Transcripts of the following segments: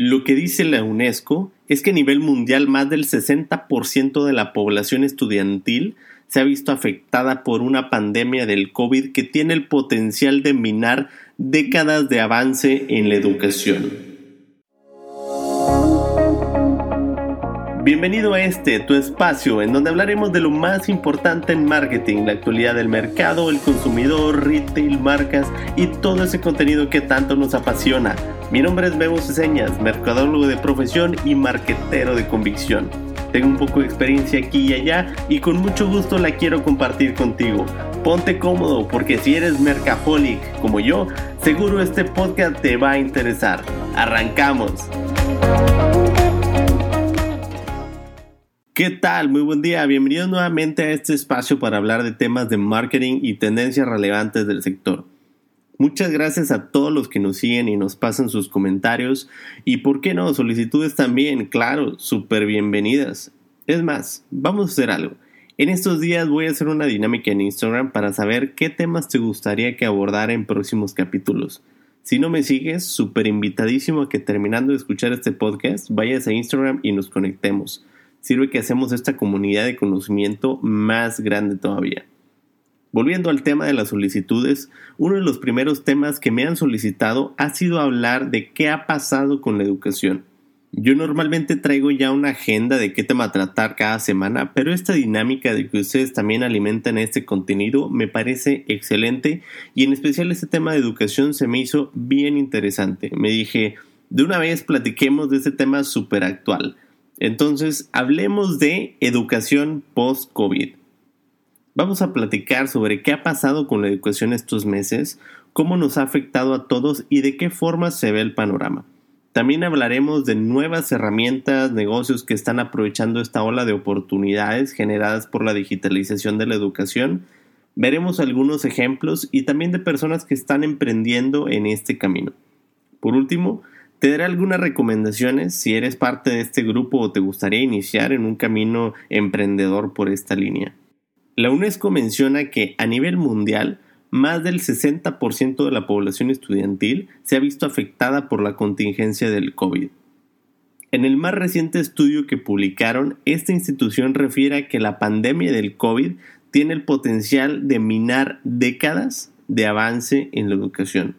Lo que dice la UNESCO es que a nivel mundial más del 60% de la población estudiantil se ha visto afectada por una pandemia del COVID que tiene el potencial de minar décadas de avance en la educación. Bienvenido a este, tu espacio, en donde hablaremos de lo más importante en marketing, la actualidad del mercado, el consumidor, retail, marcas y todo ese contenido que tanto nos apasiona. Mi nombre es Memo Ceseñas, mercadólogo de profesión y marquetero de convicción. Tengo un poco de experiencia aquí y allá y con mucho gusto la quiero compartir contigo. Ponte cómodo porque si eres mercaholic como yo, seguro este podcast te va a interesar. Arrancamos. ¿Qué tal? Muy buen día. Bienvenidos nuevamente a este espacio para hablar de temas de marketing y tendencias relevantes del sector. Muchas gracias a todos los que nos siguen y nos pasan sus comentarios y, ¿por qué no? Solicitudes también, claro, súper bienvenidas. Es más, vamos a hacer algo. En estos días voy a hacer una dinámica en Instagram para saber qué temas te gustaría que abordara en próximos capítulos. Si no me sigues, súper invitadísimo a que terminando de escuchar este podcast vayas a Instagram y nos conectemos sirve que hacemos esta comunidad de conocimiento más grande todavía. Volviendo al tema de las solicitudes, uno de los primeros temas que me han solicitado ha sido hablar de qué ha pasado con la educación. Yo normalmente traigo ya una agenda de qué tema tratar cada semana, pero esta dinámica de que ustedes también alimentan este contenido me parece excelente y en especial este tema de educación se me hizo bien interesante. Me dije, de una vez platiquemos de este tema súper actual. Entonces, hablemos de educación post-COVID. Vamos a platicar sobre qué ha pasado con la educación estos meses, cómo nos ha afectado a todos y de qué forma se ve el panorama. También hablaremos de nuevas herramientas, negocios que están aprovechando esta ola de oportunidades generadas por la digitalización de la educación. Veremos algunos ejemplos y también de personas que están emprendiendo en este camino. Por último, te daré algunas recomendaciones si eres parte de este grupo o te gustaría iniciar en un camino emprendedor por esta línea. La UNESCO menciona que a nivel mundial más del 60% de la población estudiantil se ha visto afectada por la contingencia del COVID. En el más reciente estudio que publicaron, esta institución refiere a que la pandemia del COVID tiene el potencial de minar décadas de avance en la educación.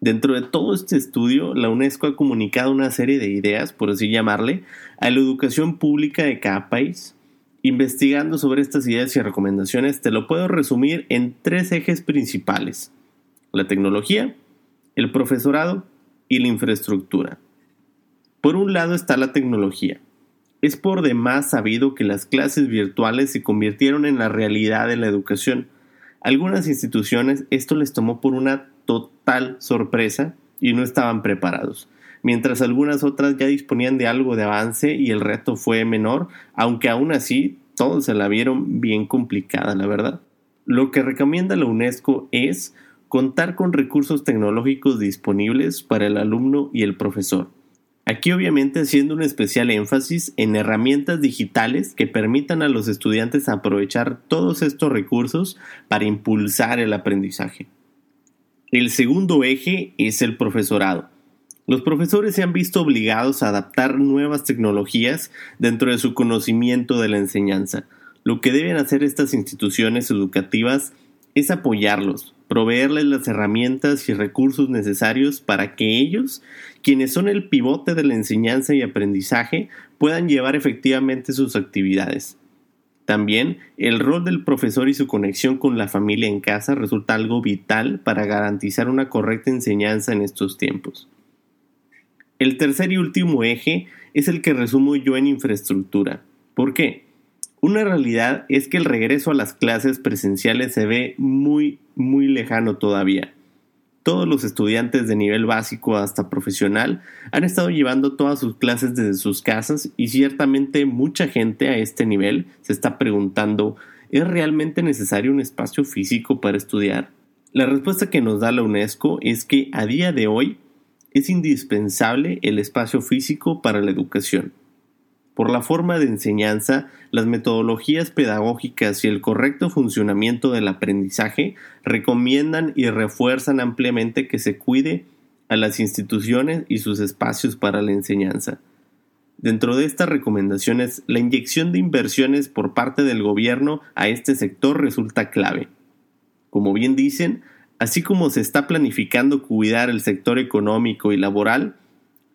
Dentro de todo este estudio, la UNESCO ha comunicado una serie de ideas, por así llamarle, a la educación pública de cada país. Investigando sobre estas ideas y recomendaciones, te lo puedo resumir en tres ejes principales. La tecnología, el profesorado y la infraestructura. Por un lado está la tecnología. Es por demás sabido que las clases virtuales se convirtieron en la realidad de la educación. Algunas instituciones esto les tomó por una total sorpresa y no estaban preparados, mientras algunas otras ya disponían de algo de avance y el reto fue menor, aunque aún así todos se la vieron bien complicada, la verdad. Lo que recomienda la UNESCO es contar con recursos tecnológicos disponibles para el alumno y el profesor. Aquí obviamente haciendo un especial énfasis en herramientas digitales que permitan a los estudiantes aprovechar todos estos recursos para impulsar el aprendizaje. El segundo eje es el profesorado. Los profesores se han visto obligados a adaptar nuevas tecnologías dentro de su conocimiento de la enseñanza. Lo que deben hacer estas instituciones educativas es apoyarlos, proveerles las herramientas y recursos necesarios para que ellos, quienes son el pivote de la enseñanza y aprendizaje, puedan llevar efectivamente sus actividades. También el rol del profesor y su conexión con la familia en casa resulta algo vital para garantizar una correcta enseñanza en estos tiempos. El tercer y último eje es el que resumo yo en infraestructura. ¿Por qué? Una realidad es que el regreso a las clases presenciales se ve muy, muy lejano todavía. Todos los estudiantes de nivel básico hasta profesional han estado llevando todas sus clases desde sus casas y ciertamente mucha gente a este nivel se está preguntando ¿es realmente necesario un espacio físico para estudiar? La respuesta que nos da la UNESCO es que a día de hoy es indispensable el espacio físico para la educación por la forma de enseñanza, las metodologías pedagógicas y el correcto funcionamiento del aprendizaje, recomiendan y refuerzan ampliamente que se cuide a las instituciones y sus espacios para la enseñanza. Dentro de estas recomendaciones, la inyección de inversiones por parte del gobierno a este sector resulta clave. Como bien dicen, así como se está planificando cuidar el sector económico y laboral,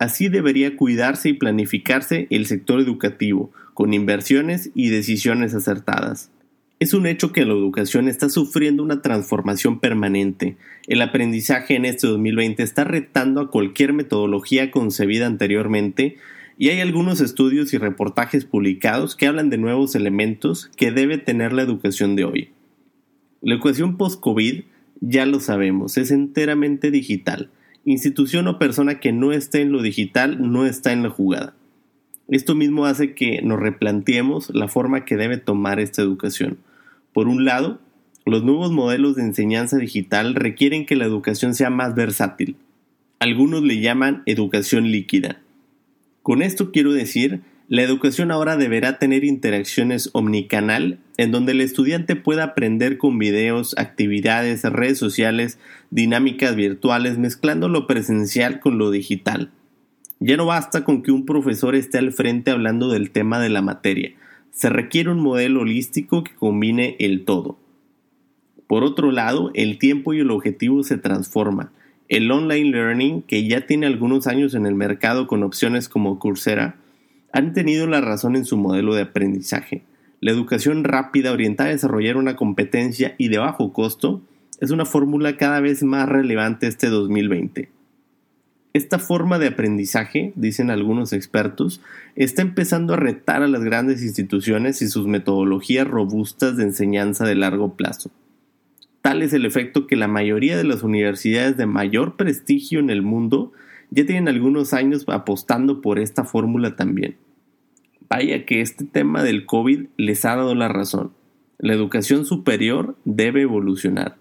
así debería cuidarse y planificarse el sector educativo, con inversiones y decisiones acertadas. Es un hecho que la educación está sufriendo una transformación permanente. El aprendizaje en este 2020 está retando a cualquier metodología concebida anteriormente y hay algunos estudios y reportajes publicados que hablan de nuevos elementos que debe tener la educación de hoy. La educación post-COVID, ya lo sabemos, es enteramente digital. Institución o persona que no esté en lo digital no está en la jugada. Esto mismo hace que nos replanteemos la forma que debe tomar esta educación. Por un lado, los nuevos modelos de enseñanza digital requieren que la educación sea más versátil. Algunos le llaman educación líquida con esto quiero decir, la educación ahora deberá tener interacciones omnicanal en donde el estudiante pueda aprender con videos, actividades, redes sociales, dinámicas virtuales, mezclando lo presencial con lo digital. Ya no basta con que un profesor esté al frente hablando del tema de la materia, se requiere un modelo holístico que combine el todo. Por otro lado, el tiempo y el objetivo se transforman el online learning, que ya tiene algunos años en el mercado con opciones como Coursera, han tenido la razón en su modelo de aprendizaje. La educación rápida orientada a desarrollar una competencia y de bajo costo es una fórmula cada vez más relevante este 2020. Esta forma de aprendizaje, dicen algunos expertos, está empezando a retar a las grandes instituciones y sus metodologías robustas de enseñanza de largo plazo. Tal es el efecto que la mayoría de las universidades de mayor prestigio en el mundo ya tienen algunos años apostando por esta fórmula también. Vaya que este tema del COVID les ha dado la razón. La educación superior debe evolucionar.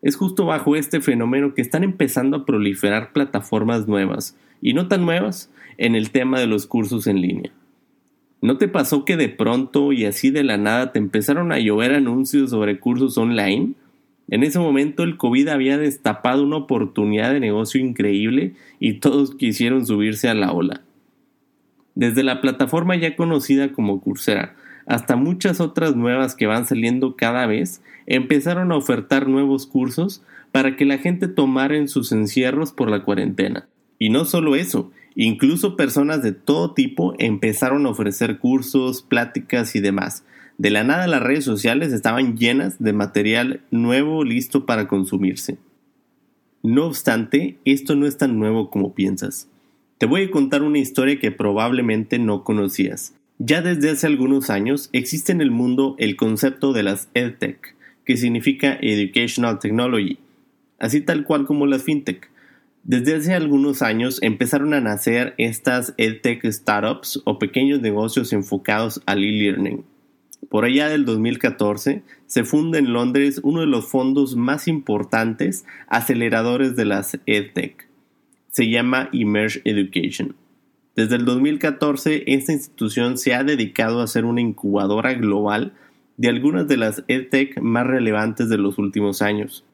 Es justo bajo este fenómeno que están empezando a proliferar plataformas nuevas, y no tan nuevas, en el tema de los cursos en línea. ¿No te pasó que de pronto y así de la nada te empezaron a llover anuncios sobre cursos online? En ese momento el COVID había destapado una oportunidad de negocio increíble y todos quisieron subirse a la ola. Desde la plataforma ya conocida como Coursera hasta muchas otras nuevas que van saliendo cada vez, empezaron a ofertar nuevos cursos para que la gente tomara en sus encierros por la cuarentena. Y no solo eso, Incluso personas de todo tipo empezaron a ofrecer cursos, pláticas y demás. De la nada las redes sociales estaban llenas de material nuevo listo para consumirse. No obstante, esto no es tan nuevo como piensas. Te voy a contar una historia que probablemente no conocías. Ya desde hace algunos años existe en el mundo el concepto de las EdTech, que significa Educational Technology, así tal cual como las FinTech desde hace algunos años empezaron a nacer estas EdTech startups o pequeños negocios enfocados al e-learning. Por allá del 2014 se funda en Londres uno de los fondos más importantes aceleradores de las EdTech. Se llama Emerge Education. Desde el 2014 esta institución se ha dedicado a ser una incubadora global de algunas de las EdTech más relevantes de los últimos años.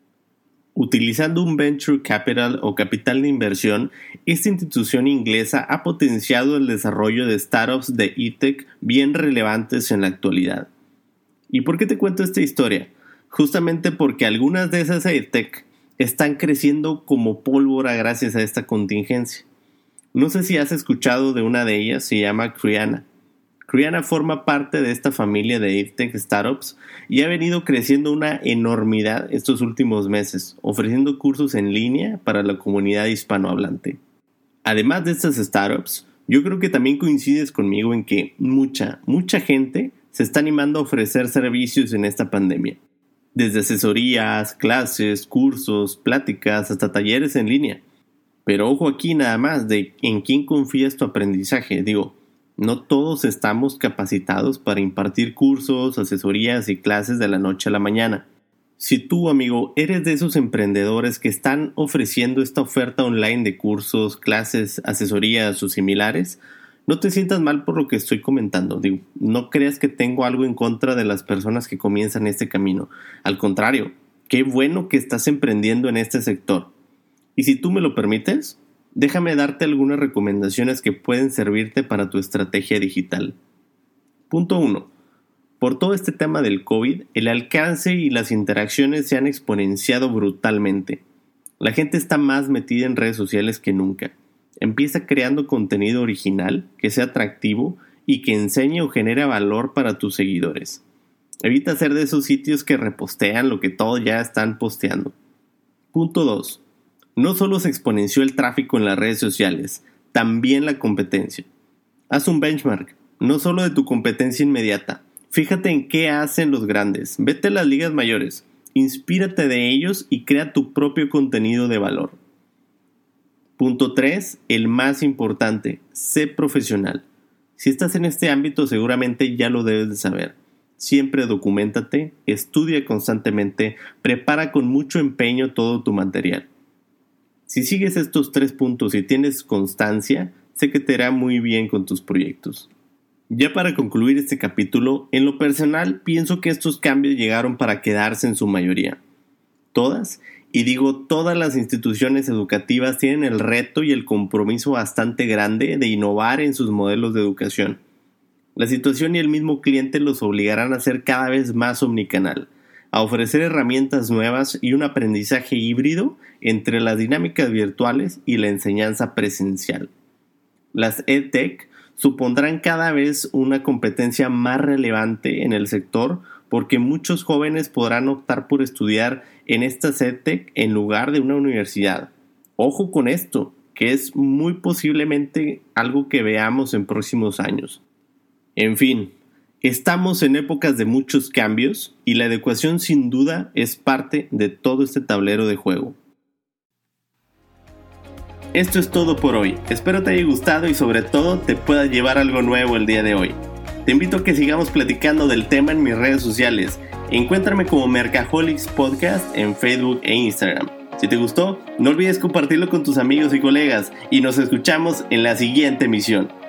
Utilizando un venture capital o capital de inversión, esta institución inglesa ha potenciado el desarrollo de startups de e-tech bien relevantes en la actualidad. ¿Y por qué te cuento esta historia? Justamente porque algunas de esas e-tech están creciendo como pólvora gracias a esta contingencia. No sé si has escuchado de una de ellas, se llama Criana. Criana forma parte de esta familia de EdTech Startups y ha venido creciendo una enormidad estos últimos meses, ofreciendo cursos en línea para la comunidad hispanohablante. Además de estas startups, yo creo que también coincides conmigo en que mucha, mucha gente se está animando a ofrecer servicios en esta pandemia. Desde asesorías, clases, cursos, pláticas, hasta talleres en línea. Pero ojo aquí nada más de en quién confías tu aprendizaje. Digo, no todos estamos capacitados para impartir cursos, asesorías y clases de la noche a la mañana. Si tú, amigo, eres de esos emprendedores que están ofreciendo esta oferta online de cursos, clases, asesorías o similares, no te sientas mal por lo que estoy comentando. Digo, no creas que tengo algo en contra de las personas que comienzan este camino. Al contrario, qué bueno que estás emprendiendo en este sector. Y si tú me lo permites, déjame darte algunas recomendaciones que pueden servirte para tu estrategia digital. Punto 1. Por todo este tema del COVID, el alcance y las interacciones se han exponenciado brutalmente. La gente está más metida en redes sociales que nunca. Empieza creando contenido original que sea atractivo y que enseñe o genere valor para tus seguidores. Evita ser de esos sitios que repostean lo que todos ya están posteando. Punto 2. No solo se exponenció el tráfico en las redes sociales, también la competencia. Haz un benchmark, no solo de tu competencia inmediata. Fíjate en qué hacen los grandes. Vete a las ligas mayores. Inspírate de ellos y crea tu propio contenido de valor. Punto 3. El más importante. Sé profesional. Si estás en este ámbito seguramente ya lo debes de saber. Siempre documentate, estudia constantemente, prepara con mucho empeño todo tu material. Si sigues estos tres puntos y tienes constancia, sé que te irá muy bien con tus proyectos. Ya para concluir este capítulo, en lo personal pienso que estos cambios llegaron para quedarse en su mayoría. Todas, y digo todas las instituciones educativas tienen el reto y el compromiso bastante grande de innovar en sus modelos de educación. La situación y el mismo cliente los obligarán a ser cada vez más omnicanal, a ofrecer herramientas nuevas y un aprendizaje híbrido entre las dinámicas virtuales y la enseñanza presencial. Las EdTech supondrán cada vez una competencia más relevante en el sector porque muchos jóvenes podrán optar por estudiar en esta EdTech en lugar de una universidad. Ojo con esto, que es muy posiblemente algo que veamos en próximos años. En fin, Estamos en épocas de muchos cambios y la adecuación sin duda es parte de todo este tablero de juego. Esto es todo por hoy, espero te haya gustado y sobre todo te pueda llevar algo nuevo el día de hoy. Te invito a que sigamos platicando del tema en mis redes sociales. Encuéntrame como Mercaholics Podcast en Facebook e Instagram. Si te gustó, no olvides compartirlo con tus amigos y colegas y nos escuchamos en la siguiente emisión.